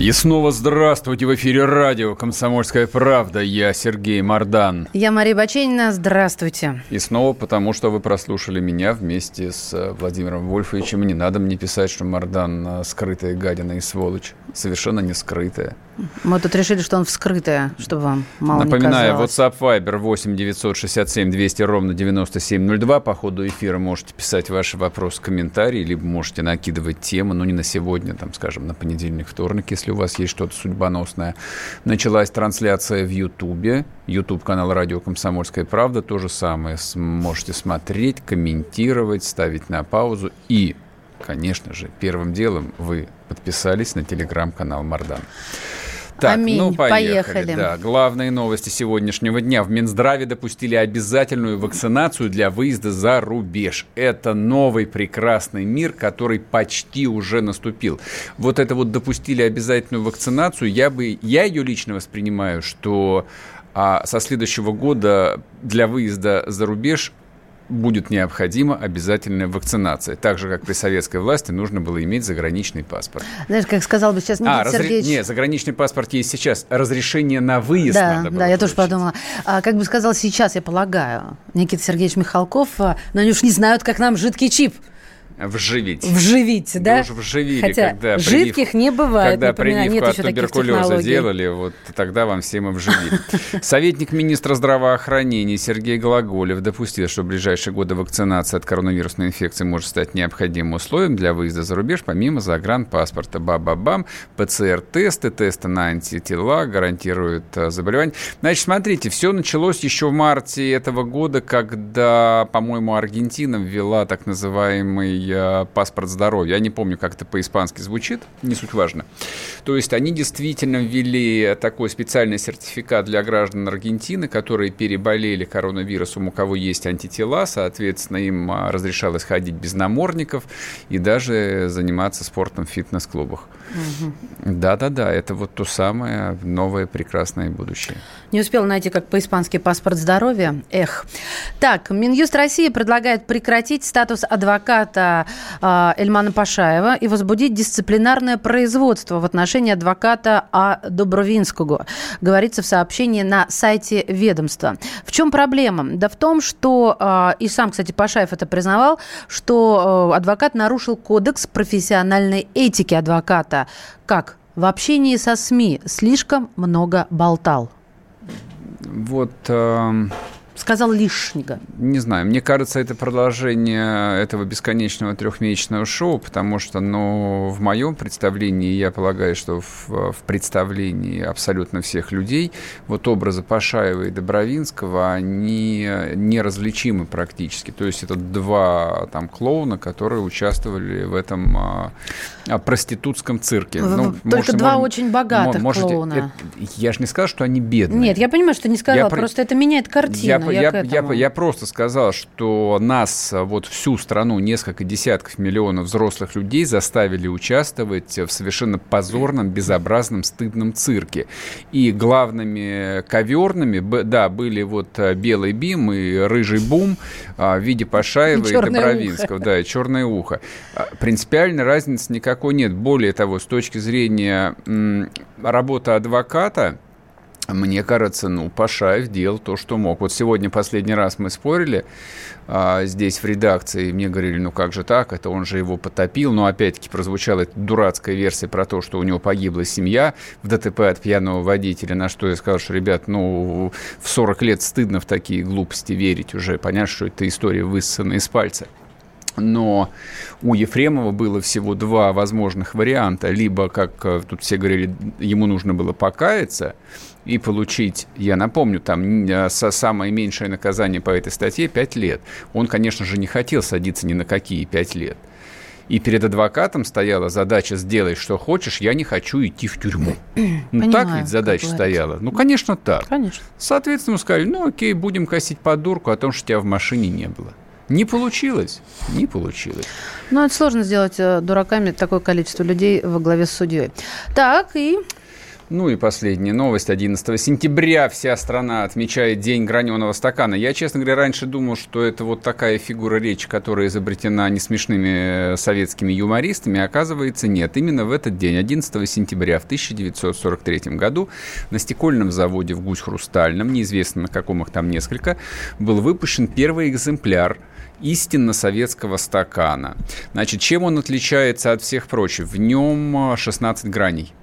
И снова здравствуйте в эфире радио «Комсомольская правда». Я Сергей Мордан. Я Мария Баченина. Здравствуйте. И снова потому, что вы прослушали меня вместе с э, Владимиром Вольфовичем. Не надо мне писать, что Мордан э, скрытая гадина и сволочь. Совершенно не скрытая. Мы тут решили, что он вскрытая, чтобы вам мало Напоминаю, не WhatsApp Viber 8 967 200 ровно 9702. По ходу эфира можете писать ваши вопросы, комментарии, либо можете накидывать темы, но не на сегодня, там, скажем, на понедельник, вторник, если у вас есть что-то судьбоносное. Началась трансляция в Ютубе. Ютуб канал Радио Комсомольская правда. То же самое. Можете смотреть, комментировать, ставить на паузу. И, конечно же, первым делом вы подписались на телеграм-канал Мардан. Так, Аминь. ну поехали. Поехали. Да, главные новости сегодняшнего дня. В Минздраве допустили обязательную вакцинацию для выезда за рубеж. Это новый прекрасный мир, который почти уже наступил. Вот это вот допустили обязательную вакцинацию. Я бы, я ее лично воспринимаю, что а со следующего года для выезда за рубеж будет необходима обязательная вакцинация. Так же, как при советской власти нужно было иметь заграничный паспорт. Знаешь, как сказал бы сейчас Никита а, разре... Сергеевич... Нет, заграничный паспорт есть сейчас. Разрешение на выезд да, надо было Да, я тоже получить. подумала. А, как бы сказал сейчас, я полагаю, Никита Сергеевич Михалков, а, но они уж не знают, как нам жидкий чип Вживить. вживить, да? Уж вживили, Хотя когда жидких не бывает. Когда Напоминаю, прививку от туберкулеза делали, вот тогда вам всем и вживили. Советник министра здравоохранения Сергей Глаголев допустил, что в ближайшие годы вакцинация от коронавирусной инфекции может стать необходимым условием для выезда за рубеж, помимо загранпаспорта. Ба-ба-бам, ПЦР-тесты, тесты на антитела гарантируют а, заболевание. Значит, смотрите, все началось еще в марте этого года, когда, по-моему, Аргентина ввела так называемый а, паспорт здоровья. Я не помню, как это по-испански звучит, не суть важно. То есть они действительно ввели такой специальный сертификат для граждан Аргентины, которые переболели коронавирусом, у кого есть антитела, соответственно, им а, разрешалось ходить без намордников и даже заниматься спортом в фитнес-клубах. Да-да-да, это вот то самое новое прекрасное будущее. Не успел найти, как по-испански паспорт здоровья. Эх. Так, Минюст России предлагает прекратить статус адвоката э, Эльмана Пашаева и возбудить дисциплинарное производство в отношении адвоката А. Добровинского. Говорится в сообщении на сайте ведомства. В чем проблема? Да в том, что, э, и сам, кстати, Пашаев это признавал, что э, адвокат нарушил кодекс профессиональной этики адвоката. Как? В общении со СМИ слишком много болтал. Вот... эм, Сказал лишнего. Не знаю, мне кажется, это продолжение этого бесконечного трехмесячного шоу, потому что, ну, в моем представлении, я полагаю, что в, в представлении абсолютно всех людей, вот образы Пашаева и Добровинского, они неразличимы практически. То есть это два там клоуна, которые участвовали в этом а, а, проститутском цирке. Ну, Только можете, два можем, очень богатых можете, клоуна. Это, я же не сказал, что они бедные. Нет, я понимаю, что не сказала, Я просто про- это меняет картину. Я, Я, я, я, просто сказал, что нас, вот всю страну, несколько десятков миллионов взрослых людей заставили участвовать в совершенно позорном, безобразном, стыдном цирке. И главными коверными, да, были вот а, Белый Бим и Рыжий Бум а, в виде Пашаева И и, «Чёрное Добровинского. Да, и Черное ухо. А, Принципиальной разницы никакой нет. Более того, с точки зрения м, работы адвоката, мне кажется, ну, Пашаев делал то, что мог. Вот сегодня последний раз мы спорили а, здесь в редакции, и мне говорили, ну как же так, это он же его потопил. Но опять-таки прозвучала эта дурацкая версия про то, что у него погибла семья в ДТП от пьяного водителя, на что я сказал, что, ребят, ну, в 40 лет стыдно в такие глупости верить уже. Понятно, что это история высосана из пальца. Но у Ефремова было всего два возможных варианта. Либо, как э, тут все говорили, ему нужно было покаяться и получить, я напомню, там э, со- самое меньшее наказание по этой статье 5 лет. Он, конечно же, не хотел садиться ни на какие 5 лет. И перед адвокатом стояла задача «сделай, что хочешь, я не хочу идти в тюрьму». Ну, так ведь задача стояла? Ну, конечно, так. Конечно. Соответственно, мы сказали, ну, окей, будем косить под дурку о том, что тебя в машине не было. Не получилось? Не получилось. Ну, это сложно сделать э, дураками такое количество людей во главе с судьей. Так, и Ну и последняя новость. 11 сентября вся страна отмечает День граненого стакана. Я, честно говоря, раньше думал, что это вот такая фигура речи, которая изобретена не смешными э, советскими юмористами. Оказывается, нет. Именно в этот день, 11 сентября в 1943 году, на стекольном заводе в Гусь-Хрустальном, неизвестно на каком их там несколько, был выпущен первый экземпляр истинно советского стакана. Значит, чем он отличается от всех прочих? В нем 16 граней.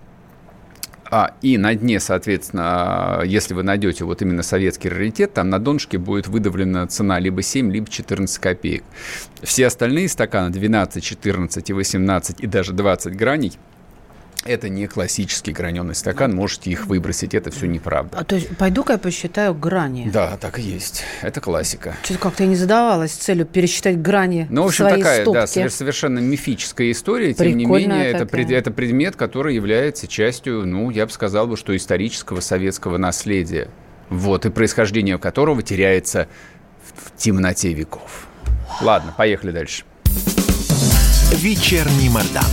А, и на дне, соответственно, если вы найдете вот именно советский раритет, там на донышке будет выдавлена цена либо 7, либо 14 копеек. Все остальные стаканы 12, 14 и 18 и даже 20 граней это не классический граненый стакан, можете их выбросить, это все неправда. а, то есть пойду-ка я посчитаю грани. Да, так и есть. Это классика. Что-то как-то я не задавалась целью пересчитать грани Ну, в общем, своей такая, да, стопке. совер- совершенно мифическая история. Тем не менее, это, пред- это предмет, который является частью, ну, я бы сказал, бы, что исторического советского наследия. Вот, и происхождение которого теряется в, в темноте веков. Ладно, поехали дальше. Вечерний Мордан.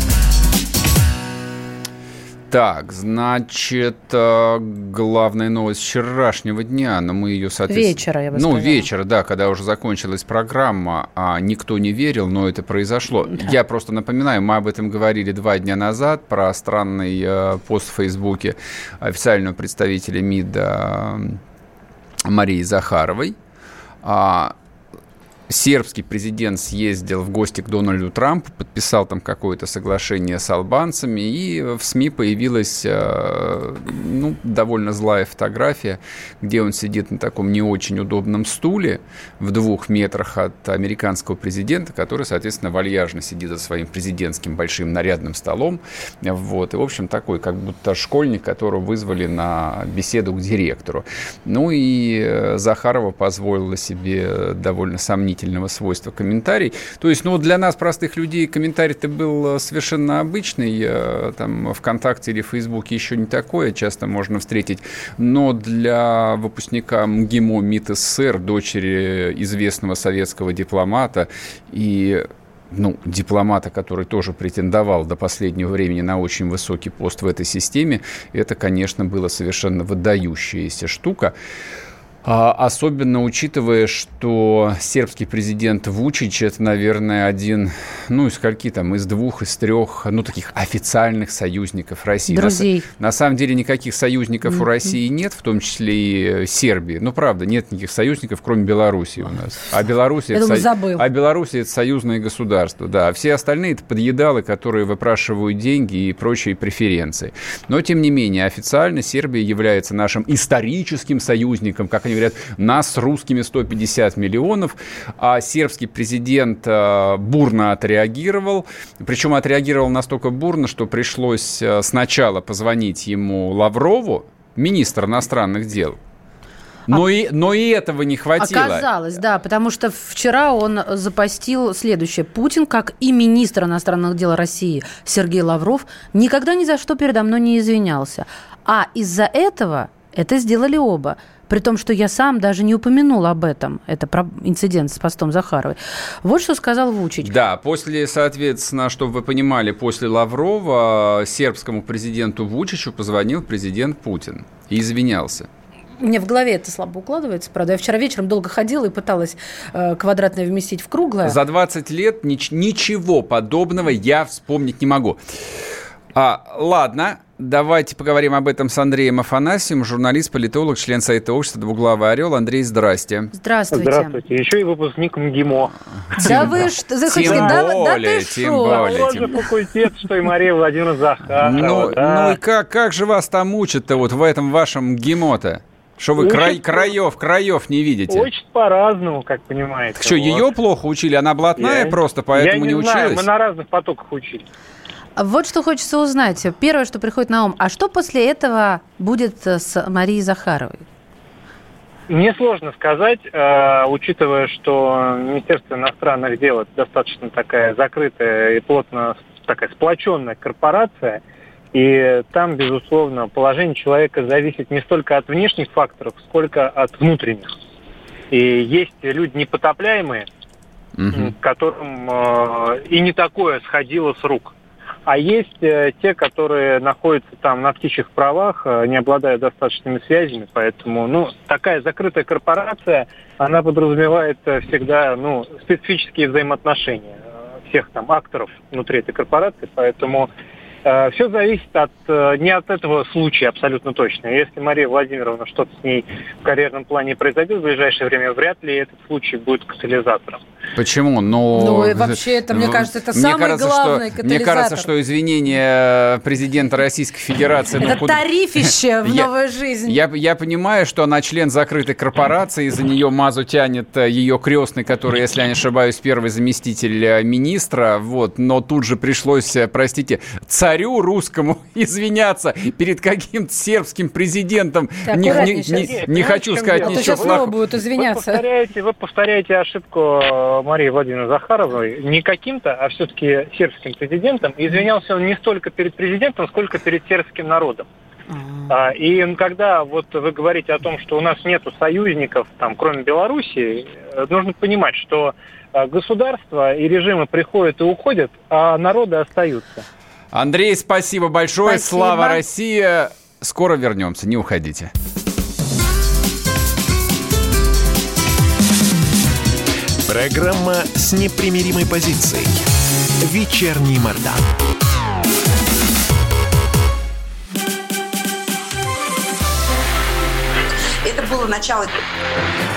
Так, значит, э, главная новость вчерашнего дня, но мы ее, соответственно... Вечера, я бы Ну, сказала. вечера, да, когда уже закончилась программа, а никто не верил, но это произошло. Я просто напоминаю, мы об этом говорили два дня назад, про странный э, пост в Фейсбуке официального представителя МИДа Марии Захаровой. А, сербский президент съездил в гости к Дональду Трампу, подписал там какое-то соглашение с албанцами, и в СМИ появилась э, ну, довольно злая фотография, где он сидит на таком не очень удобном стуле в двух метрах от американского президента, который, соответственно, вальяжно сидит за своим президентским большим нарядным столом. Вот. И, в общем, такой, как будто школьник, которого вызвали на беседу к директору. Ну и э, Захарова позволила себе довольно сомнительного свойства комментарий. То есть, ну, для нас, простых людей, комментарий-то был э, совершенно обычный. э, Там ВКонтакте или Фейсбуке еще не такое часто можно встретить. Но для выпускника МГИМО МИД СССР, дочери известного советского дипломата и ну, дипломата, который тоже претендовал до последнего времени на очень высокий пост в этой системе, это, конечно, была совершенно выдающаяся штука. А, Особенно учитывая, что сербский президент Вучич это, наверное, один, ну, из скольки там, из двух, из трех, ну, таких официальных союзников России. На Друзей. На, самом деле никаких союзников у России нет, в том числе и э, Сербии. Ну, правда, нет никаких союзников, кроме Белоруссии у нас. А Беларусь это, думаю, со- забыл. а Беларусь это союзное государство, да. А все остальные это подъедалы, которые выпрашивают деньги и прочие преференции. Но, тем не менее, официально Сербия является нашим историческим союзником, как они говорят, нас с русскими 150 миллионов, а сербский президент э, бурно отреагировал, причем отреагировал настолько бурно, что пришлось э, сначала позвонить ему Лаврову, министр иностранных дел, но, и, но и этого не хватило. Оказалось, да, потому что вчера он запостил следующее. Путин, как и министр иностранных дел России Сергей Лавров, никогда ни за что передо мной не извинялся. А из-за этого это сделали оба. При том, что я сам даже не упомянул об этом. Это про инцидент с постом Захаровой. Вот что сказал Вучич. Да, после, соответственно, чтобы вы понимали, после Лаврова сербскому президенту Вучичу позвонил президент Путин и извинялся. Мне в голове это слабо укладывается, правда. Я вчера вечером долго ходила и пыталась э, квадратное вместить в круглое. За 20 лет нич- ничего подобного я вспомнить не могу. А, ладно, давайте поговорим об этом с Андреем Афанасьевым, журналист, политолог, член сайта общества «Двуглавый орел». Андрей, здрасте. Здравствуйте. Здравствуйте. Еще и выпускник МГИМО. Да вы что? Хотите Тем да, да более, ты тем шо? более. Тот же факультет, что и Мария Владимировна Захарова. Ну, да. ну и как, как же вас там учат-то вот в этом вашем ГИМО-то? Что вы Учат край, краев, краев не видите? Очень по-разному, как понимаете. Так что, Вот. ее плохо учили? Она блатная Я- просто, поэтому я не, не, знаю, училась? мы на разных потоках учились. Вот что хочется узнать. Первое, что приходит на ум. А что после этого будет э, с Марией Захаровой? Мне сложно сказать, э, учитывая, что Министерство иностранных дел это достаточно такая закрытая и плотно такая сплоченная корпорация, и там, безусловно, положение человека зависит не столько от внешних факторов, сколько от внутренних. И есть люди непотопляемые, угу. которым э, и не такое сходило с рук. А есть э, те, которые находятся там на птичьих правах, э, не обладая достаточными связями, поэтому, ну, такая закрытая корпорация, она подразумевает э, всегда, ну, специфические взаимоотношения всех там акторов внутри этой корпорации, поэтому Все зависит от, э, не от этого случая абсолютно точно. Если Мария Владимировна что-то с ней в карьерном плане произойдет в ближайшее время, вряд ли этот случай будет катализатором. Почему? Но... Ну и вообще это, мне кажется, это мне самый кажется, главный что, катализатор. Мне кажется, что извинения президента Российской Федерации... Это ну, тарифище в новую жизнь. Я, я понимаю, что она член закрытой корпорации, за нее мазу тянет э, ее крестный, который, если я не ошибаюсь, первый заместитель министра, вот, но тут же пришлось, простите, царь царю русскому извиняться перед каким-то сербским президентом. Так, не, не, не, не хочу сказать а ничего. сейчас снова будут извиняться. Вы повторяете, вы повторяете ошибку э, Марии Владимировны Захаровой. Не каким-то, а все-таки сербским президентом. Извинялся он не столько перед президентом, сколько перед сербским народом. А, и когда вот вы говорите о том, что у нас нет союзников, там, кроме Белоруссии, э, нужно понимать, что э, государства и режимы приходят и уходят, а народы остаются. Андрей, спасибо большое. Спасибо. Слава России. Скоро вернемся, не уходите. Программа с непримиримой позицией. Вечерний Мордан. Это было начало.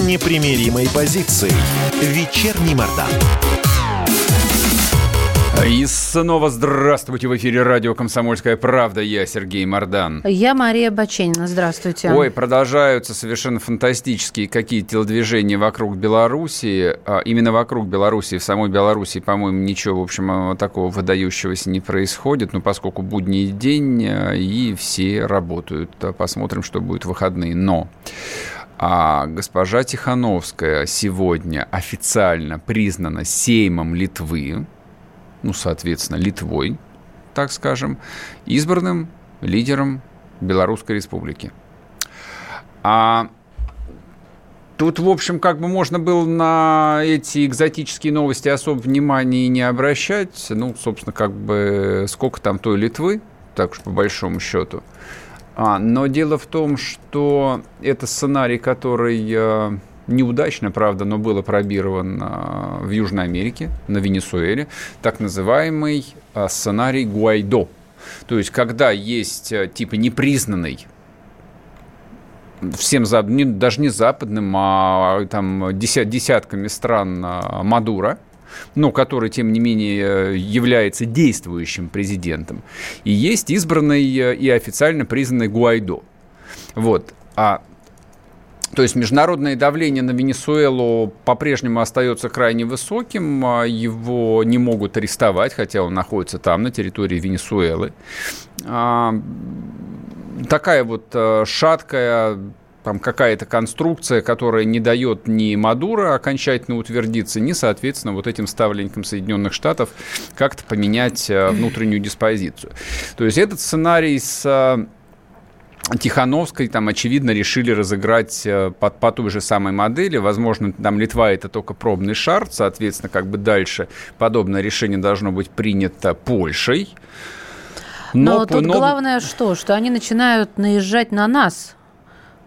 непримиримой позицией. Вечерний Мордан. И снова здравствуйте в эфире радио «Комсомольская правда». Я Сергей Мордан. Я Мария Баченина. Здравствуйте. Ой, продолжаются совершенно фантастические какие-то телодвижения вокруг Белоруссии. А, именно вокруг Белоруссии. В самой Белоруссии, по-моему, ничего, в общем, такого выдающегося не происходит. Но поскольку будний день, а, и все работают. Посмотрим, что будет в выходные. Но а госпожа Тихановская сегодня официально признана Сеймом Литвы ну, соответственно, Литвой, так скажем, избранным лидером Белорусской Республики. А тут, в общем, как бы можно было на эти экзотические новости особо внимания не обращать. Ну, собственно, как бы сколько там той Литвы, так уж по большому счету. А, но дело в том, что это сценарий, который э, неудачно, правда, но было пробировано в Южной Америке, на Венесуэле, так называемый а, сценарий Гуайдо. То есть, когда есть э, типа непризнанный всем даже не западным, а там десятками стран Мадура, но который, тем не менее, является действующим президентом. И есть избранный э, и официально признанный Гуайдо. Вот. А то есть международное давление на Венесуэлу по-прежнему остается крайне высоким. А его не могут арестовать, хотя он находится там, на территории Венесуэлы. А, такая вот э, шаткая там какая-то конструкция, которая не дает ни Мадуро окончательно утвердиться, ни, соответственно, вот этим ставленникам Соединенных Штатов как-то поменять э, внутреннюю диспозицию. То есть этот сценарий с э, Тихановской там, очевидно, решили разыграть э, по, по той же самой модели. Возможно, там Литва это только пробный шар, соответственно, как бы дальше подобное решение должно быть принято Польшей. Но, но тут но... главное что? Что они начинают наезжать на нас,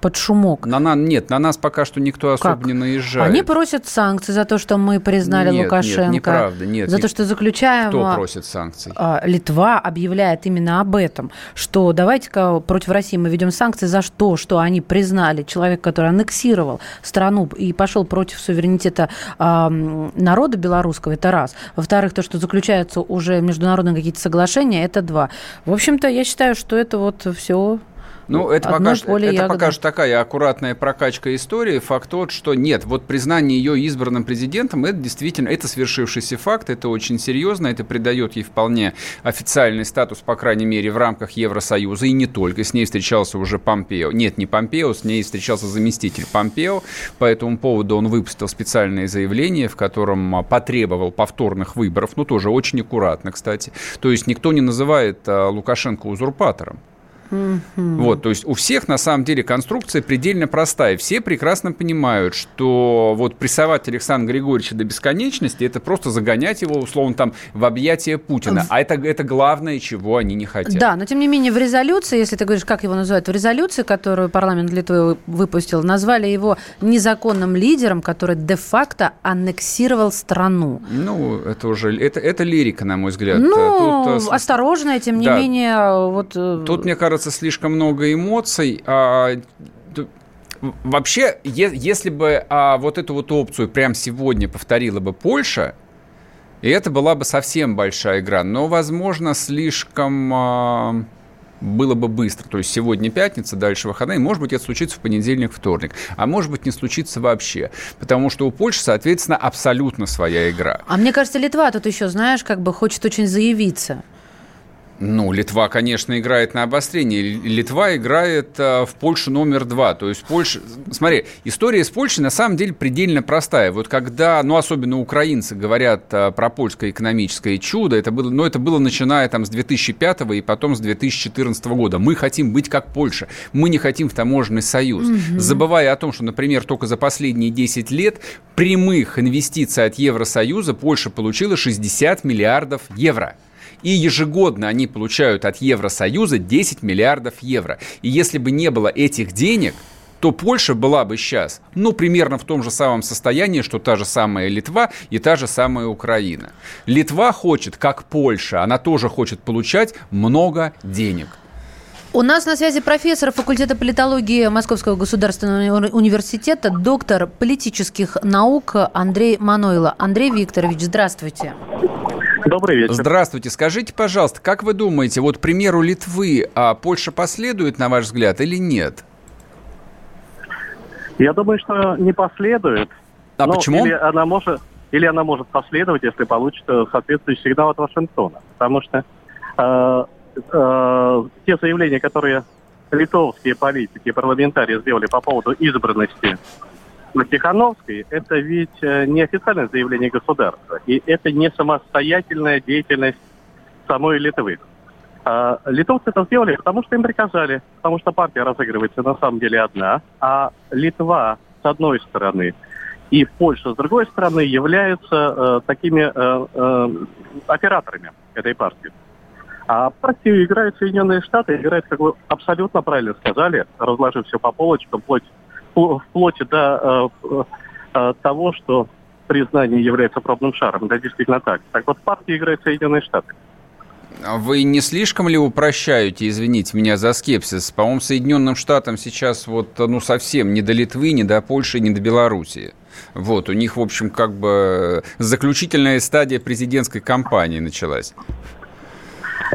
под шумок. На, на, нет, на нас пока что никто особо Как? не наезжает. Они просят санкций за то, что мы признали Нет, Лукашенко. Нет, неправда, нет. За то, что заключаем... Кто а, просит санкций? а, Литва объявляет именно об этом, что давайте-ка против России мы ведем санкции за что, что они признали человек, который аннексировал страну и пошел против суверенитета м, народа белорусского, это раз. Во-вторых, то, что заключаются уже международные какие-то соглашения, это два. В общем-то, я считаю, что это вот все Ну, это, Одно пока, поле это пока что такая аккуратная прокачка истории. Факт тот, что нет, вот признание ее избранным президентом, это действительно, это свершившийся факт, это очень серьезно, это придает ей вполне официальный статус, по крайней мере, в рамках Евросоюза, и не только. С ней встречался уже Помпео. Нет, не Помпео, с ней встречался заместитель Помпео. По этому поводу он выпустил специальное заявление, в котором а, потребовал повторных выборов, ну, тоже очень аккуратно, кстати. То есть никто не называет а, Лукашенко узурпатором. Вот, то есть у всех на самом деле конструкция предельно простая. Все прекрасно понимают, что вот прессовать Александра Григорьевича до бесконечности это просто загонять его, условно, там в объятия Путина. А это, это главное, чего они не хотят. Да, но тем не менее в резолюции, если ты говоришь, как его называют, в резолюции, которую парламент Литвы выпустил, назвали его незаконным лидером, который де-факто аннексировал страну. Ну, это уже, это, это лирика, на мой взгляд. Ну, Тут, э, осторожная, тем не Да. менее, вот... э, Тут, мне кажется, слишком много эмоций. А, вообще, е- если бы а, вот эту вот опцию прямо сегодня повторила бы Польша, и это была бы совсем большая игра. Но, возможно, слишком а, было бы быстро. То есть сегодня пятница, дальше выходные. Может быть, это случится в понедельник, вторник. А может быть, не случится вообще. Потому что у Польши, соответственно, абсолютно своя игра. А мне кажется, Литва тут еще, знаешь, как бы хочет очень заявиться. Ну, Литва, конечно, играет на обострение. Литва играет э, в Польшу номер два. То есть Польша... Смотри, история с Польшей на самом деле предельно простая. Вот когда, ну, особенно украинцы говорят э, про польское экономическое чудо, это было, ну, это было начиная там с 2005 и потом с 2014 года. Мы хотим быть как Польша. Мы не хотим в таможенный союз. Забывая о том, что, например, только за последние 10 лет прямых инвестиций от Евросоюза Польша получила 60 миллиардов евро. И ежегодно они получают от Евросоюза 10 миллиардов евро. И если бы не было этих денег, то Польша была бы сейчас, ну, примерно в том же самом состоянии, что та же самая Литва и та же самая Украина. Литва хочет, как Польша, она тоже хочет получать много денег. У нас на связи профессор факультета политологии Московского государственного уни- университета, доктор политических наук Андрей Манойло. Андрей Викторович, здравствуйте. Добрый вечер. Здравствуйте. Скажите, пожалуйста, как вы думаете, вот примеру Литвы, а Польша последует, на ваш взгляд, или нет? Я думаю, что не последует. А Ну, почему? Или она может, или она может последовать, если получит э, соответствующий сигнал от Вашингтона. Потому что э, э, те заявления, которые литовские политики и парламентарии сделали по поводу избранности Тихановской, это ведь э, не официальное заявление государства. И это не самостоятельная деятельность самой Литвы. А, Литовцы это сделали, потому что им приказали, потому что партия разыгрывается на самом деле одна, а Литва с одной стороны и Польша с другой стороны являются э, такими э, э, операторами этой партии. А партию играют Соединенные Штаты, играют, как вы абсолютно правильно сказали, разложив все по полочкам, вплоть, впло- вплоть до э, э, того, что признание является пробным шаром. Да, действительно так. Так вот, партия играет Соединенные Штаты. А Вы не слишком ли упрощаете, извините меня за скепсис? По-моему, Соединенным Штатам сейчас вот, ну, совсем не до Литвы, не до Польши, не до Белоруссии. Вот, у них, в общем, как бы заключительная стадия президентской кампании началась.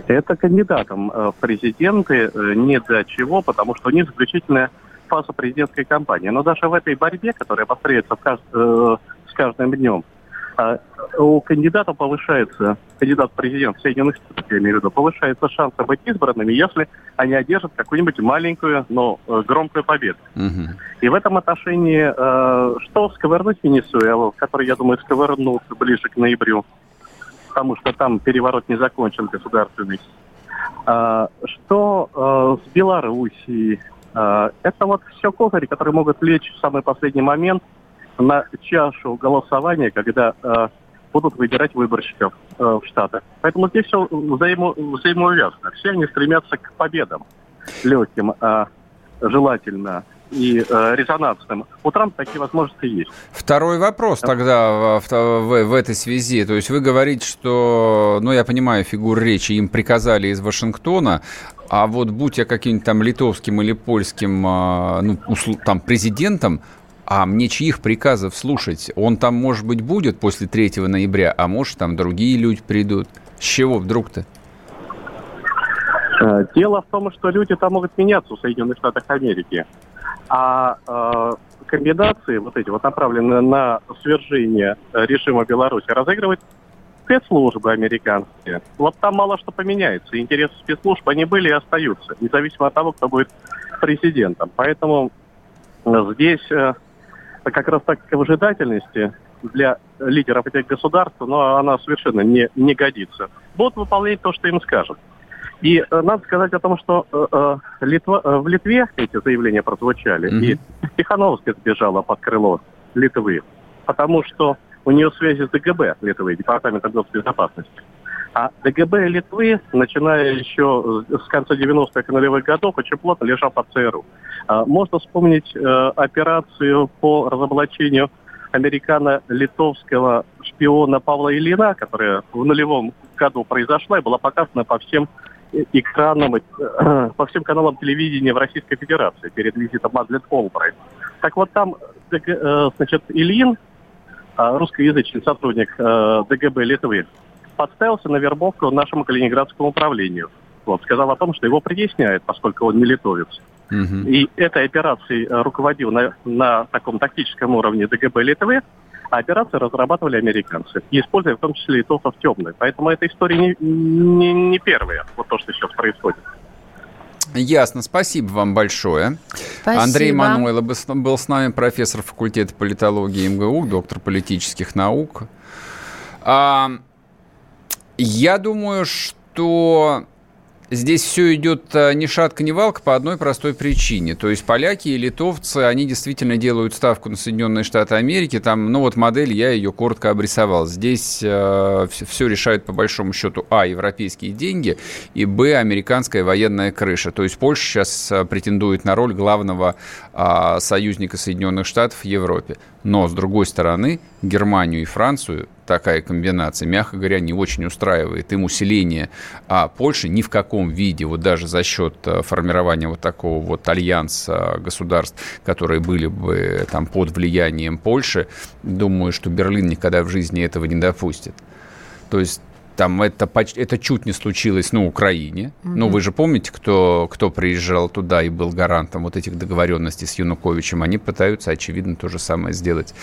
Это кандидатам в президенты э, не до чего, потому что у них заключительная фаза президентской кампании. Но даже в этой борьбе, которая повторяется в кажд- э, с каждым днем, э, у кандидата повышается, кандидат в президент Соединенных Штатов, я имею в виду, повышается шансы быть избранными, если они одержат какую-нибудь маленькую, но э, громкую победу. Мгм. И в этом отношении, э, что сковырнуть Венесуэлу, который, я думаю, сковырнут ближе к ноябрю, потому что там переворот не закончен государственный. А, что э, с Белоруссией? А, это вот все козыри, которые могут лечь в самый последний момент на чашу голосования, когда э, будут выбирать выборщиков э, в Штатах. Поэтому здесь все взаимо, взаимоувязано. Все они стремятся к победам легким, а желательно и э, резонансным, у Трампа такие возможности есть. Второй вопрос тогда в, в, в этой связи. То есть вы говорите, что, ну, я понимаю, фигуры речи им приказали из Вашингтона, а вот будь я каким-нибудь там литовским или польским, а, ну, там, президентом, а мне чьих приказов слушать? Он там, может быть, будет после 3 ноября, а может, там другие люди придут. С чего вдруг-то? Э, дело в том, что люди там могут меняться в Соединенных Штатах Америки. А э, комбинации вот эти вот направленные на свержение режима Беларуси разыгрывают спецслужбы американские. Вот там мало что поменяется. Интересы спецслужб, они были и остаются, независимо от того, кто будет президентом. Поэтому здесь э, как раз так выжидательности для лидеров этих государств, но она совершенно не, не годится. Будут выполнять то, что им скажут. И э, надо сказать о том, что э, э Литва, э, в Литве эти заявления прозвучали, mm-hmm. и Тихановская сбежала под крыло Литвы, потому что у нее связи с ДГБ Литвы, Департаментом госбезопасности. А ДГБ Литвы, начиная еще с конца 90-х и нулевых годов, очень плотно лежал под ЦРУ. А, можно вспомнить э, операцию по разоблачению американо-литовского шпиона Павла Ильина, которая в нулевом году произошла и была показана по всем экранам, э, по всем каналам телевидения в Российской Федерации перед визитом Мадлет Олбрайт. Так вот там, э, значит, Ильин, русскоязычный сотрудник ДГБ Литвы, подставился на вербовку нашему Калининградскому управлению. Вот, сказал о том, что его притесняют, поскольку он не литовец. Угу. И этой операцией э, руководил на, на таком тактическом уровне ДГБ Литвы, а операции разрабатывали американцы, и используя в том числе литовцев темные. Поэтому эта история не, не, не первая, вот то, что сейчас происходит. Ясно, спасибо вам большое. Спасибо. Андрей Мануйло был с нами, профессор факультета политологии МГУ, доктор политических наук. А, я думаю, что Здесь все идет э, ни шатка, ни валка по одной простой причине. То есть поляки и литовцы, они действительно делают ставку на Соединенные Штаты Америки. Там, ну вот модель, я ее коротко обрисовал. Здесь э, все решают по большому счету, а, европейские деньги, и, б, американская военная крыша. То есть Польша сейчас э, претендует на роль главного э, союзника Соединенных Штатов в Европе. Но, с другой стороны, Германию и Францию такая комбинация, мягко говоря, не очень устраивает. Им усиление а Польши ни в каком виде, вот даже за счет э, формирования вот такого вот альянса государств, которые были бы там под влиянием Польши, думаю, что Берлин никогда в жизни этого не допустит. То есть там это, это чуть не случилось на Украине. Mm-hmm. Ну, вы же помните, кто, кто приезжал туда и был гарантом вот этих договоренностей с Януковичем. Они пытаются, очевидно, то же самое сделать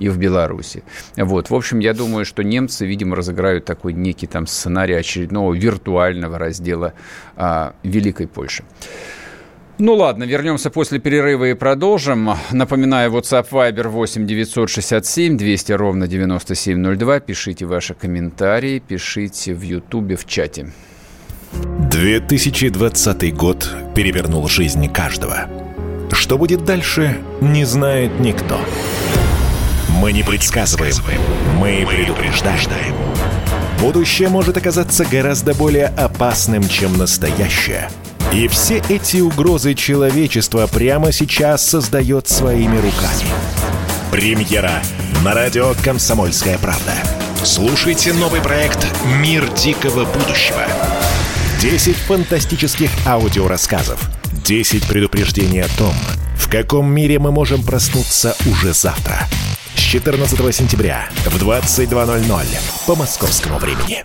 и в Беларуси. Вот. В общем, я думаю, что немцы, видимо, разыграют такой некий там сценарий очередного виртуального раздела а, Великой Польши. Ну ладно, вернемся после перерыва и продолжим. Напоминаю, WhatsApp Viber 8 967 200 ровно 9702. Пишите ваши комментарии, пишите в Ютубе в чате. 2020 год перевернул жизнь каждого. Что будет дальше, не знает никто. Мы не предсказываем, мы предупреждаем. Будущее может оказаться гораздо более опасным, чем настоящее – и все эти угрозы человечества прямо сейчас создает своими руками. Премьера на радио «Комсомольская правда». Слушайте новый проект «Мир дикого будущего». 10 фантастических аудиорассказов. 10 предупреждений о том, в каком мире мы можем проснуться уже завтра. С 14 сентября в 22.00 по московскому времени.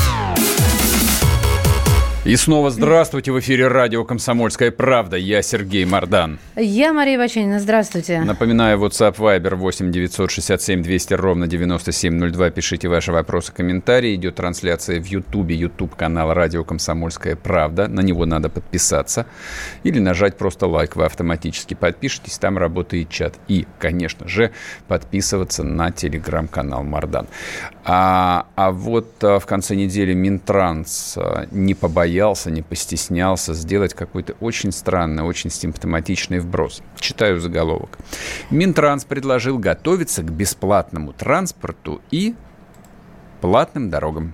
И снова здравствуйте в эфире радио «Комсомольская правда». Я Сергей Мордан. Я Мария Баченина. Здравствуйте. Напоминаю, WhatsApp Viber 8 967 200 ровно 9702. Пишите ваши вопросы, комментарии. Идет трансляция в Ютубе, Ютуб канал радио «Комсомольская правда». На него надо подписаться или нажать просто лайк. Вы автоматически подпишетесь, там работает чат. И, конечно же, подписываться на телеграм-канал Мордан. А, а вот а, в конце недели Минтранс а, не побоялся побоялся, не постеснялся сделать какой-то очень странный, очень симптоматичный вброс. Читаю заголовок. Минтранс предложил готовиться к бесплатному транспорту и платным дорогам.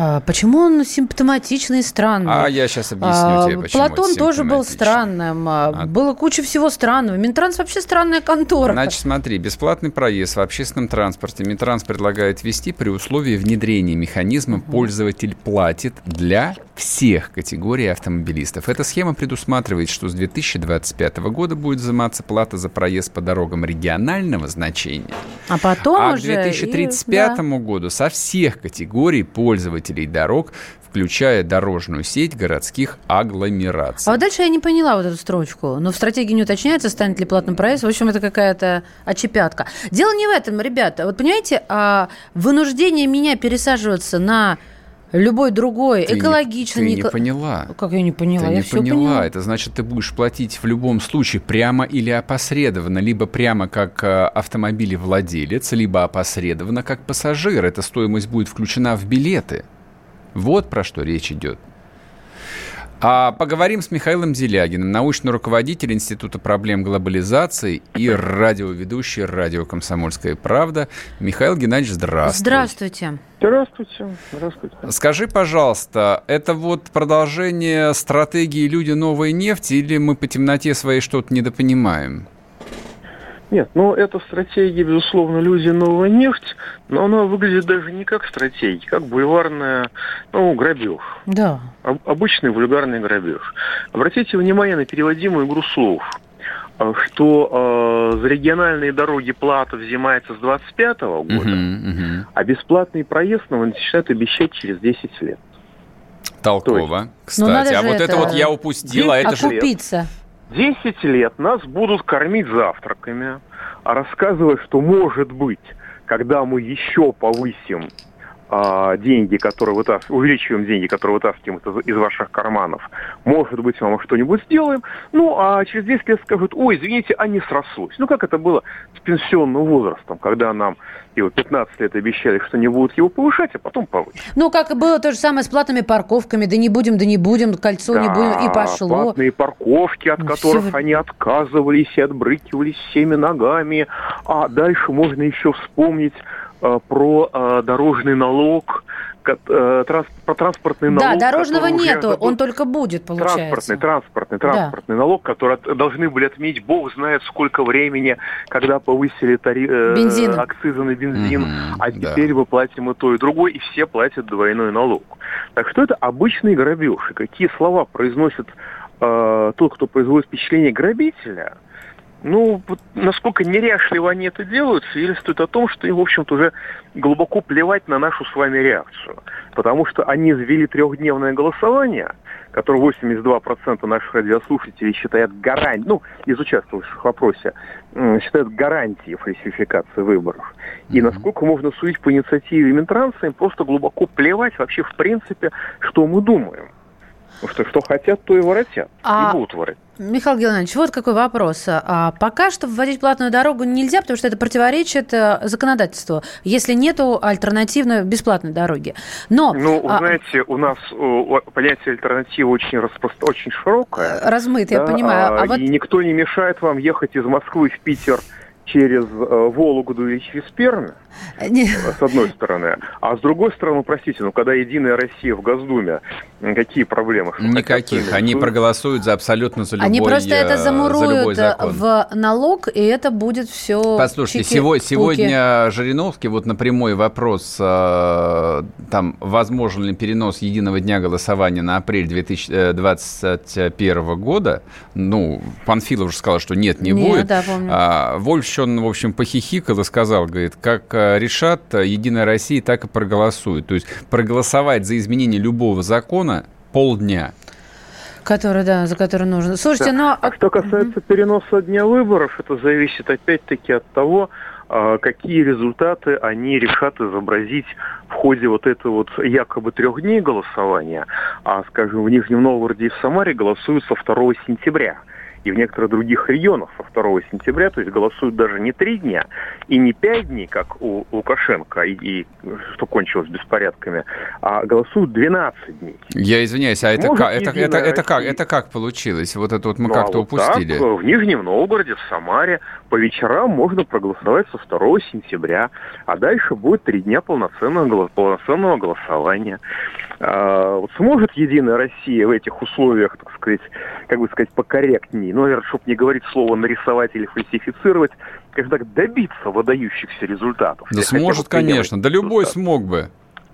А, почему он симптоматичный и странный? А я сейчас объясню а, тебе, почему Платон тоже был странным. А, а... Было куча всего странного. Минтранс вообще странная контора. Значит, смотри, бесплатный проезд в общественном транспорте. Минтранс предлагает ввести при условии внедрения механизма пользователь платит для всех категорий автомобилистов. Эта схема предусматривает, что с 2025 года будет взиматься плата за проезд по дорогам регионального значения. А потом а уже... к 2035 и... году со всех категорий пользователей дорог включая дорожную сеть городских агломераций. А вот дальше я не поняла вот эту строчку. Но в стратегии не уточняется, станет ли платным проезд. В общем, это какая-то очепятка. Дело не в этом, ребята. Вот понимаете, а вынуждение меня пересаживаться на Любой другой, ты экологичный. Не, ты не поняла. Как я не поняла? Ты я не все поняла. поняла. Это значит, ты будешь платить в любом случае прямо или опосредованно. Либо прямо как э, автомобилевладелец, либо опосредованно как пассажир. Эта стоимость будет включена в билеты. Вот про что речь идет. А поговорим с Михаилом Зелягиным, научный руководитель Института проблем глобализации и радиоведущий радио «Комсомольская правда». Михаил Геннадьевич, здравствуйте. Здравствуйте. Здравствуйте. Здравствуйте. Скажи, пожалуйста, это вот продолжение стратегии «Люди. Новой нефти» или мы по темноте своей что-то недопонимаем? Нет, ну это стратегия, безусловно, люди новая нефть, но она выглядит даже не как стратегия, как бульварная, ну, грабеж. Да. Об, обычный вульгарный грабеж. Обратите внимание на переводимую игру слов а, что э, за региональные дороги плата взимается с 25 -го года, uh-huh, uh-huh. а бесплатный проезд нам начинают обещать через 10 лет. Толково, кстати. А вот это, это вот я упустила. Это окупиться. Же... 10 лет нас будут кормить завтраками, а рассказывать, что может быть, когда мы еще повысим а, деньги, которые вытаскиваем, увеличиваем деньги, которые вытаскиваем из, из ваших карманов, может быть, мы что-нибудь сделаем, ну, а через 10 лет скажут, ой, извините, а не срослось. Ну, как это было с пенсионным возрастом, когда нам его 15 лет обещали, что не будут его повышать, а потом повысить. Ну, как и было то же самое с платными парковками, да не будем, да не будем, кольцо да, не будем, и пошло. платные парковки, от ну, которых все... они отказывались и отбрыкивались всеми ногами, а дальше можно еще вспомнить про э, дорожный налог, э, про транспортный налог. Да, дорожного нету, он только будет, получается. Транспортный, транспортный, транспортный да. налог, который должны были отменить бог знает сколько времени, когда повысили тари, бензин. акцизы на бензин, mm-hmm, а теперь да. мы платим и то, и другое, и все платят двойной налог. Так что это обычный грабеж. И какие слова произносит э, тот, кто производит впечатление грабителя – ну, вот насколько неряшливо они это делают, свидетельствует о том, что им, в общем-то, уже глубоко плевать на нашу с вами реакцию. Потому что они ввели трехдневное голосование, которое 82% наших радиослушателей считают гарантией, ну, из участвовавших в вопросе, считают гарантией фальсификации выборов. И насколько можно судить по инициативе Минтранса, им просто глубоко плевать вообще в принципе, что мы думаем. Потому что что хотят, то и воротят. А... И будут воротить. Михаил Геннадьевич, вот какой вопрос. А пока что вводить платную дорогу нельзя, потому что это противоречит э, законодательству, если нету альтернативной бесплатной дороги. Но, ну, а... знаете, у нас понятие альтернативы очень, распро... очень широкое. Размыто, да, я понимаю. А, а вот... И никто не мешает вам ехать из Москвы в Питер через э, Вологду или через Пермь, с одной стороны. А с другой стороны, простите, ну когда Единая Россия в Госдуме, какие проблемы? Никаких. Они проголосуют за абсолютно за любой Они просто это э, замуруют за в налог, и это будет все Послушайте, сегодня, сегодня Жириновский, вот на прямой вопрос, э, там, возможен ли перенос единого дня голосования на апрель 2021 года, ну, Панфилов уже сказал, что нет, не нет, будет. Да, помню. А, Вольф в общем, похихикал и сказал, говорит, как э, решат Единая Россия, так и проголосует. То есть проголосовать за изменение любого закона полдня. Который, да, за который нужно. Слушайте, да. но... А что касается переноса дня выборов, это зависит опять-таки от того, а, какие результаты они решат изобразить в ходе вот этого вот якобы трех дней голосования. А, скажем, в Нижнем Новгороде и в Самаре голосуют со 2 сентября. И в некоторых других регионах со 2 сентября, то есть голосуют даже не три дня и не пять дней, как у Лукашенко, и, и что кончилось беспорядками, а голосуют 12 дней. Я извиняюсь, а это, как, это, это, это, как, это как получилось? Вот это вот мы ну, как-то а вот упустили. Так, в Нижнем Новгороде, в Самаре по вечерам можно проголосовать со 2 сентября, а дальше будет три дня полноценного, полноценного голосования. А, вот сможет Единая Россия в этих условиях, так сказать, как бы сказать, покорректнее, ну, наверное, чтобы не говорить слово нарисовать или фальсифицировать, скажем так, добиться выдающихся результатов. Да сможет, конечно, да любой смог бы.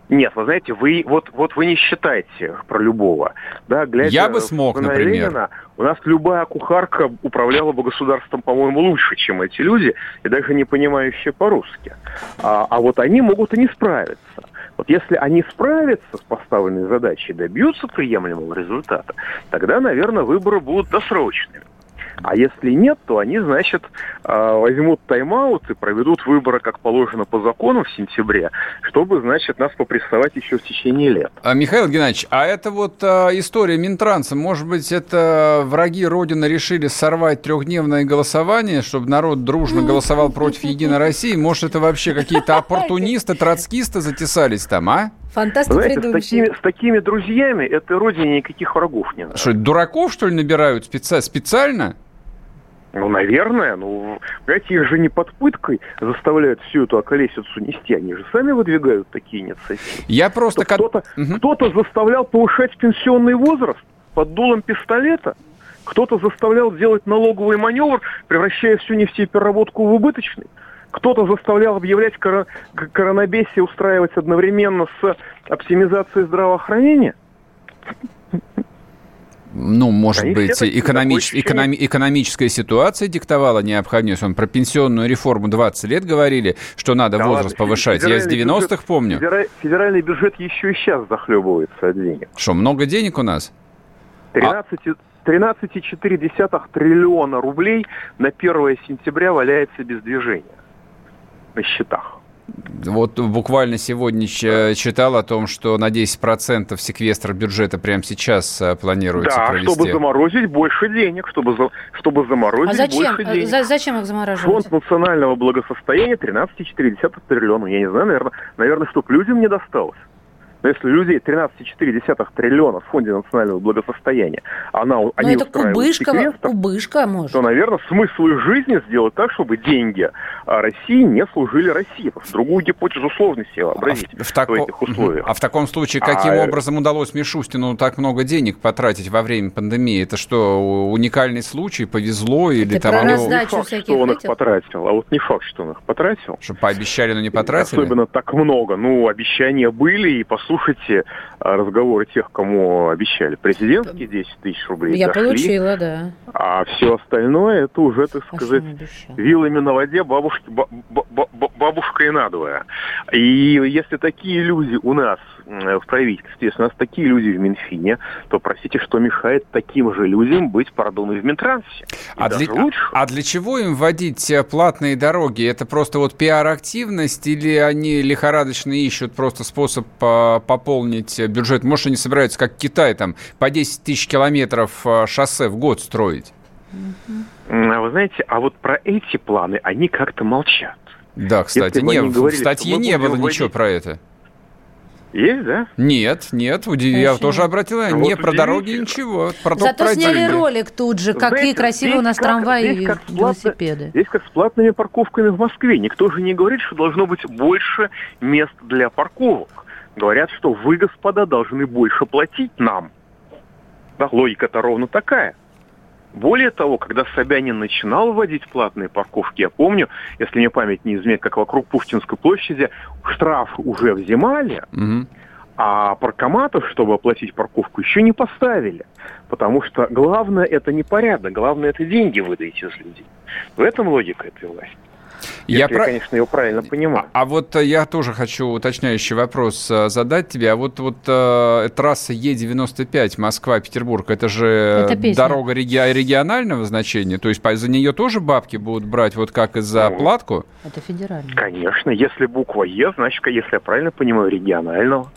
Нет, вы знаете, вы вот, вот вы не считаете про любого. Да, глядя Я бы смог, на например. Ленина, у нас любая кухарка управляла бы государством, по-моему, лучше, чем эти люди, и даже не понимающие по-русски. А, а вот они могут и не справиться. Вот если они справятся с поставленной задачей и добьются приемлемого результата, тогда, наверное, выборы будут досрочными. А если нет, то они, значит, а, возьмут тайм-аут и проведут выборы, как положено по закону, в сентябре, чтобы, значит, нас попрессовать еще в течение лет. А, Михаил Геннадьевич, а это вот а, история Минтранса, может быть, это враги Родины решили сорвать трехдневное голосование, чтобы народ дружно голосовал против Единой России? Может, это вообще какие-то оппортунисты, троцкисты затесались там, а? Фантасты Знаете, с такими, с такими друзьями этой родине никаких врагов не надо. Что, дураков, что ли, набирают специ... специально? Ну, наверное. Ну, понимаете, их же не под пыткой заставляют всю эту околесицу нести. Они же сами выдвигают такие инициативы. Я просто... Кто-то, угу. кто-то заставлял повышать пенсионный возраст под дулом пистолета. Кто-то заставлял делать налоговый маневр, превращая всю нефтепереработку в убыточный. Кто-то заставлял объявлять коро- коронабесие, устраивать одновременно с оптимизацией здравоохранения. Ну, может Они быть, экономич... экономи... экономическая ситуация диктовала необходимость. Он про пенсионную реформу 20 лет говорили, что надо да возраст ладно, повышать. Я с 90-х бюджет, помню. Федеральный бюджет еще и сейчас захлебывается от денег. Что, много денег у нас? 13, а... 13,4 триллиона рублей на 1 сентября валяется без движения на счетах. Вот буквально сегодня читал о том, что на 10% секвестр бюджета прямо сейчас э, планируется да, провести. чтобы заморозить больше денег, чтобы, за, чтобы заморозить а зачем? больше денег. За, зачем их замораживать? Фонд национального благосостояния 13,4 триллиона. Я не знаю, наверное, наверное, чтобы людям не досталось. Но если людей 13,4 триллиона в Фонде национального благосостояния, она, Но они это кубышка, кубышка может. то, наверное, смысл их жизни сделать так, чтобы деньги России не служили России. В другую гипотезу сложно себе вообразить а в, в, тако... в этих условиях. А в таком случае каким а... образом удалось Мишустину так много денег потратить во время пандемии? Это что, уникальный случай, повезло или это там... Про не факт, что он их потратил, а вот не факт, что он их потратил. Что пообещали, но не потратили? Особенно так много. Ну, обещания были, и, по сути, слушайте а, разговоры тех, кому обещали президентские 10 тысяч рублей. Я дошли, получила, да. А все остальное, это уже, так а сказать, вилами на воде бабушки, бабушка и надвое. И если такие люди у нас в правительстве, если у нас такие люди в Минфине, то, простите, что мешает таким же людям быть, пардон, и в Минтрансе? а, для, лучше. а для чего им вводить э, платные дороги? Это просто вот пиар-активность или они лихорадочно ищут просто способ э, пополнить бюджет? Может, они собираются, как Китай, там, по 10 тысяч километров э, шоссе в год строить? А вы знаете, а вот про эти планы они как-то молчат. Да, кстати, не, говорили, в статье не было вводить... ничего про это. Есть, да? Нет, нет, удив... я тоже обратил внимание, вот не про дороги ничего. Про Зато про сняли деньги. ролик тут же, Знаете, какие красивые у нас как, трамваи и велосипеды. Здесь как с платными парковками в Москве. Никто же не говорит, что должно быть больше мест для парковок. Говорят, что вы, господа, должны больше платить нам. Да, логика-то ровно такая. Более того, когда Собянин начинал вводить платные парковки, я помню, если мне память не изменяет, как вокруг Пушкинской площади штраф уже взимали, угу. а паркоматов, чтобы оплатить парковку, еще не поставили. Потому что главное это не порядок, главное это деньги выдать из людей. В этом логика этой власти. Если я, я, конечно, его правильно понимаю. А, а вот э, я тоже хочу уточняющий вопрос э, задать тебе. А вот, вот э, трасса Е95 Москва-Петербург, это же это дорога реги- регионального значения? То есть за нее тоже бабки будут брать, вот как и за ну, платку? Это федеральная. Конечно. Если буква Е, значит, если я правильно понимаю, регионального.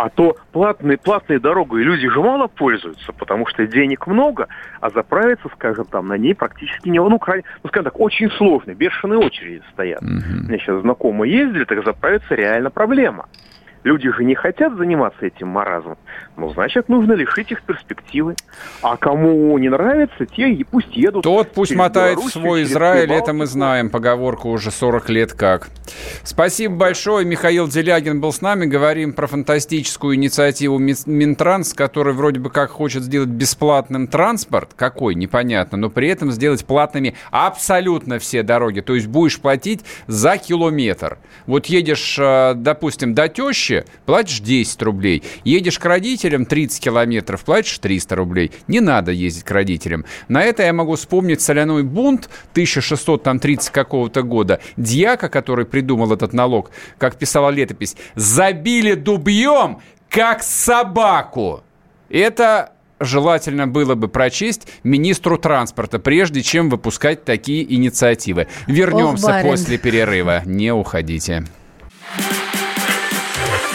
А то платные, платные дорогой люди же мало пользуются, потому что денег много, а заправиться, скажем, там на ней практически не... Ну, крайне, ну скажем так, очень сложно, бешеные очереди стоят. Мгм. У меня сейчас знакомые ездили, так заправиться реально проблема. Люди же не хотят заниматься этим маразмом. Ну, значит, нужно лишить их перспективы. А кому не нравится, те и пусть едут. Тот пусть мотает в свой Израиль, Прибалтику. это мы знаем, поговорка уже 40 лет как. Спасибо большое. Михаил Делягин был с нами. Говорим про фантастическую инициативу Ми- Минтранс, который вроде бы как хочет сделать бесплатным транспорт. Какой, непонятно. Но при этом сделать платными абсолютно все дороги. То есть будешь платить за километр. Вот едешь, э, допустим, до тещи, платишь 10 рублей. Едешь к родителям 30 километров, платишь 300 рублей. Не надо ездить к родителям. На это я могу вспомнить соляной бунт 1630 какого-то года. Дьяка, который придумал этот налог, как писала летопись, забили дубьем, как собаку. Это желательно было бы прочесть министру транспорта, прежде чем выпускать такие инициативы. Вернемся барин. после перерыва. Не уходите.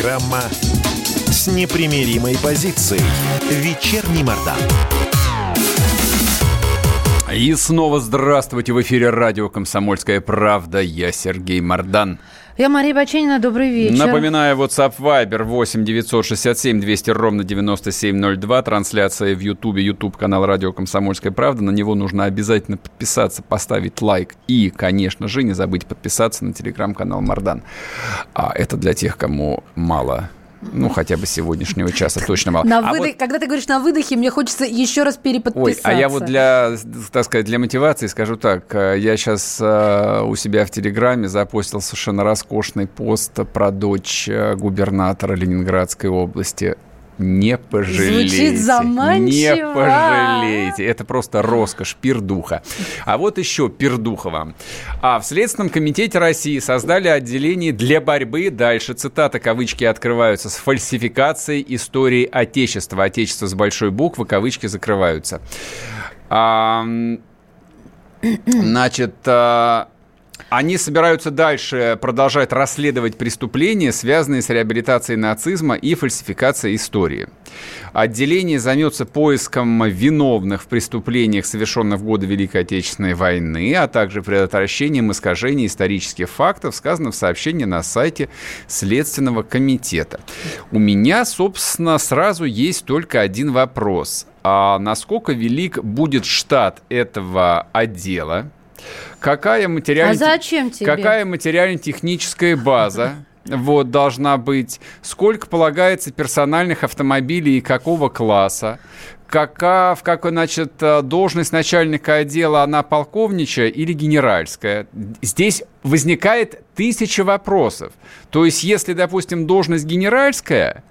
Программа с непримиримой позицией. Вечерний Мордан. И снова здравствуйте. В эфире радио «Комсомольская правда». Я Сергей Мордан. Я Мария Баченина, добрый вечер. Напоминаю, WhatsApp Viber 8 967 200 ровно 9702. Трансляция в Ютубе, YouTube канал Радио Комсомольская правда. На него нужно обязательно подписаться, поставить лайк. И, конечно же, не забыть подписаться на телеграм-канал Мардан. А это для тех, кому мало ну, хотя бы сегодняшнего часа точно мало. На А выдох- вот- Когда ты говоришь на выдохе, мне хочется еще раз Ой, переподписаться. а я вот для, так сказать, для мотивации скажу так. э, Я сейчас у себя в Телеграме запостил совершенно роскошный пост про дочь э, губернатора Ленинградской области. Не пожалейте. Звучит заманчиво. Не пожалейте. Это просто роскошь, пердуха. А вот еще пердуха вам. А в Следственном комитете России создали отделение для борьбы, дальше цитата, кавычки открываются, с фальсификацией истории Отечества. Отечество с большой буквы, кавычки закрываются. А, Значит, а, они собираются дальше продолжать расследовать преступления, связанные с реабилитацией нацизма и фальсификацией истории. Отделение займется поиском виновных в преступлениях, совершенных в годы Великой Отечественной войны, а также предотвращением искажений исторических фактов, сказано в сообщении на сайте Следственного комитета. У меня, собственно, сразу есть только один вопрос. А насколько велик будет штат этого отдела? Какая материально... А зачем тебе? Какая материально-техническая база вот, должна быть? Сколько полагается персональных автомобилей и какого класса? Какая, в какой, значит, э, должность начальника отдела, она полковничья или генеральская? Здесь возникает тысяча вопросов. То есть, если, допустим, должность генеральская,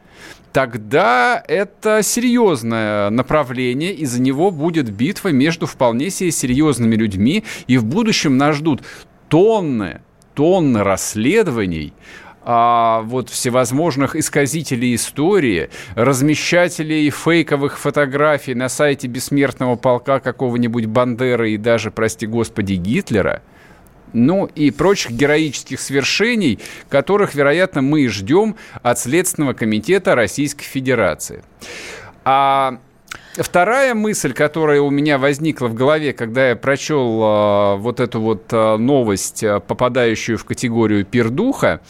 тогда это серьезное направление, и за него будет битва между вполне себе серьезными людьми, и в будущем нас ждут тонны, тонны расследований, а, вот всевозможных исказителей истории, размещателей фейковых фотографий на сайте бессмертного полка какого-нибудь Бандеры и даже, прости господи, Гитлера – ну и прочих героических свершений, которых, вероятно, мы и ждем от Следственного комитета Российской Федерации. А вторая мысль, которая у меня возникла в голове, когда я прочел а, вот эту вот а, новость, а, попадающую в категорию пердуха,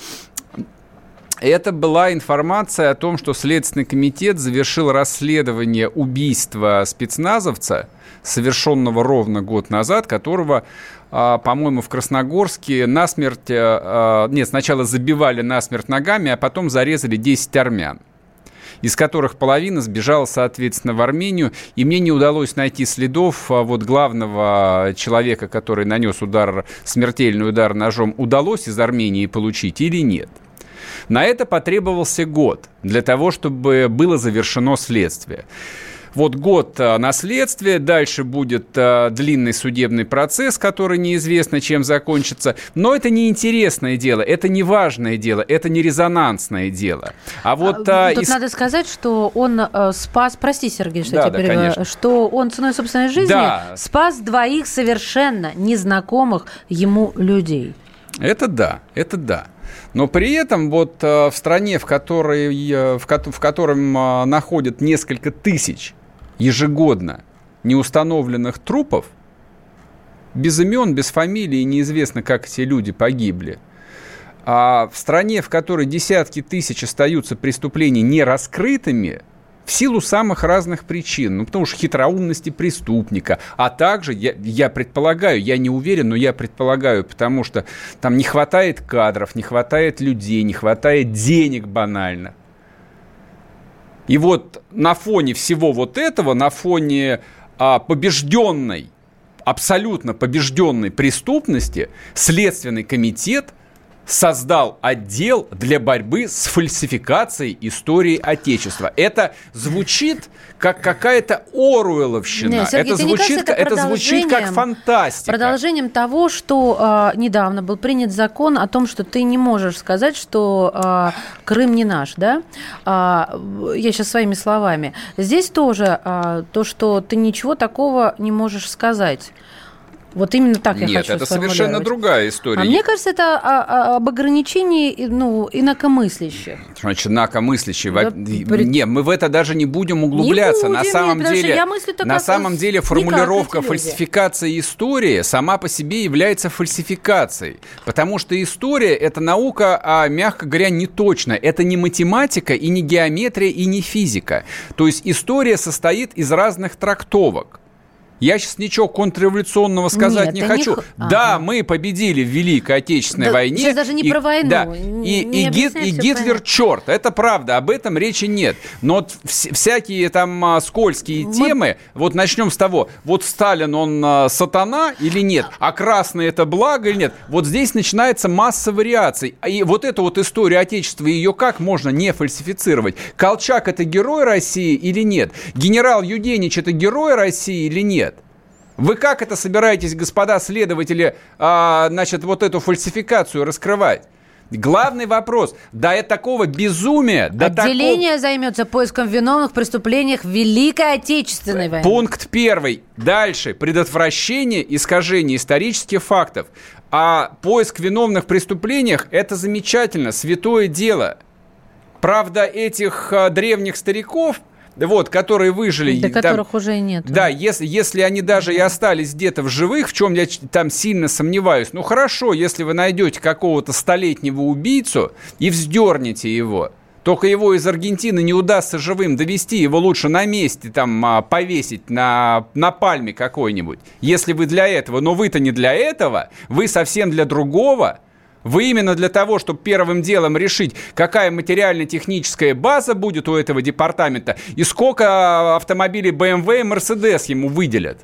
это была информация о том, что Следственный комитет завершил расследование убийства спецназовца, совершенного ровно год назад, которого, по-моему, в Красногорске насмерть, а, нет, сначала забивали насмерть ногами, а потом зарезали 10 армян. из которых половина сбежала, соответственно, в Армению. И мне не удалось найти следов а, вот главного человека, который нанес удар, смертельный удар ножом, удалось из Армении получить или нет. На это потребовался год для того, чтобы было завершено следствие. Вот год э, наследствия, дальше будет э, длинный судебный процесс, который неизвестно, чем закончится. Но это не интересное дело, это не важное дело, это не резонансное дело. А вот... А, тут из... надо сказать, что он э, спас... Прости, Сергей, что да, я да, перебиваю. Что он ценой собственной жизни да. спас двоих совершенно незнакомых ему людей. Это да, это да. Но при этом вот в стране, в которой, в, в котором находят несколько тысяч ежегодно неустановленных трупов, без имен, без фамилий, неизвестно, как эти люди погибли. А в стране, в которой десятки тысяч остаются преступлений нераскрытыми, в силу самых разных причин. Ну, потому что хитроумности преступника. А также, я, я предполагаю, я не уверен, но я предполагаю, потому что там не хватает кадров, не хватает людей, не хватает денег банально. И вот на фоне всего вот этого, на фоне а, побежденной, абсолютно побежденной преступности, Следственный комитет создал отдел для борьбы с фальсификацией истории Отечества. Это звучит как какая-то Оруэлловщина. Нет, Сергей, это, звучит, кажется, это, это звучит как фантастика. Продолжением того, что э, недавно был принят закон о том, что ты не можешь сказать, что э, Крым не наш, да? Э, я сейчас своими словами. Здесь тоже э, то, что ты ничего такого не можешь сказать. Вот именно так я Нет, хочу это совершенно другая история. А мне кажется, это о, о, об ограничении ну, инакомыслящих. Значит, инакомыслящие. Да, при... Не, мы в это даже не будем углубляться. Не будем, на самом нет, деле, на самом деле формулировка фальсификация истории сама по себе является фальсификацией. Потому что история – это наука, а, мягко говоря, не точно. Это не математика и не геометрия и не физика. То есть история состоит из разных трактовок. Я сейчас ничего контрреволюционного сказать Нет, не хочу. Не... Да, ага. мы победили в Великой Отечественной да, войне. Сейчас даже не и, про войну. Да, и, и, Гит, и Гитлер черт. Это правда, об этом речи нет. Но вот всякие там а, скользкие мы... темы, вот начнем с того, вот Сталин, он а, сатана или нет? А красный это благо или нет? Вот здесь начинается масса вариаций. И вот эту вот историю Отечества, ее как можно не фальсифицировать? Колчак это герой России или нет? Генерал Юденич это герой России или нет? Вы как это собираетесь, господа следователи, а, значит, вот эту фальсификацию раскрывать? Главный вопрос. До такого безумия... До Отделение такого... займется поиском виновных в преступлениях Великой Отечественной войны. Пункт первый. Дальше. Предотвращение искажения исторических фактов. А поиск виновных в преступлениях – это замечательно, святое дело. Правда, этих а, древних стариков вот, которые выжили. До которых уже нет. Да, если, если они даже и остались где-то в живых, в чем я там сильно сомневаюсь, ну хорошо, если вы найдете какого-то столетнего убийцу и вздернете его, только его из Аргентины не удастся живым довести, его лучше на месте там а, повесить на, на пальме какой-нибудь. Если вы для этого, но вы-то не для этого, вы совсем для другого – вы именно для того, чтобы первым делом решить, какая материально-техническая база будет у этого департамента и сколько автомобилей BMW и Mercedes ему выделят.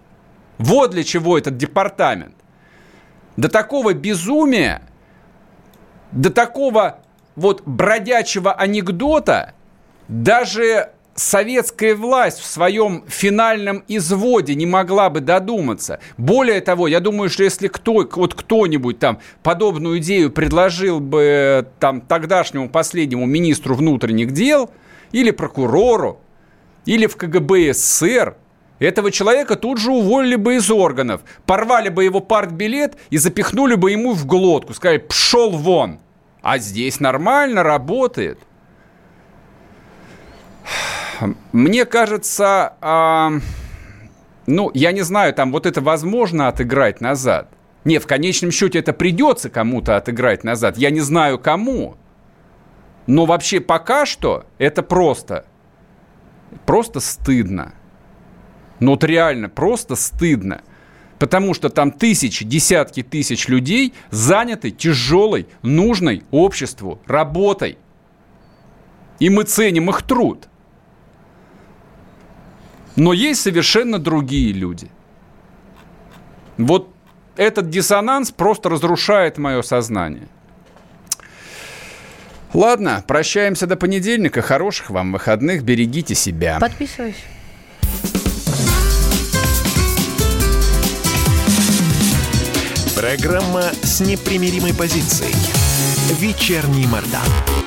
Вот для чего этот департамент. До такого безумия, до такого вот бродячего анекдота даже советская власть в своем финальном изводе не могла бы додуматься. Более того, я думаю, что если кто, вот кто-нибудь там подобную идею предложил бы там тогдашнему последнему министру внутренних дел или прокурору, или в КГБ СССР, этого человека тут же уволили бы из органов, порвали бы его партбилет и запихнули бы ему в глотку, сказали «пшел вон». А здесь нормально работает – мне кажется, а, ну, я не знаю, там вот это возможно отыграть назад. Нет, в конечном счете это придется кому-то отыграть назад. Я не знаю кому. Но вообще пока что это просто, просто стыдно. Ну вот реально, просто стыдно. Потому что там тысячи, десятки тысяч людей заняты тяжелой, нужной обществу работой. И мы ценим их труд – Но есть совершенно другие люди. Вот этот диссонанс просто разрушает мое сознание. Ладно, прощаемся до понедельника. Хороших вам выходных. Берегите себя. Подписываюсь. Программа с непримиримой позицией. Вечерний Мордан.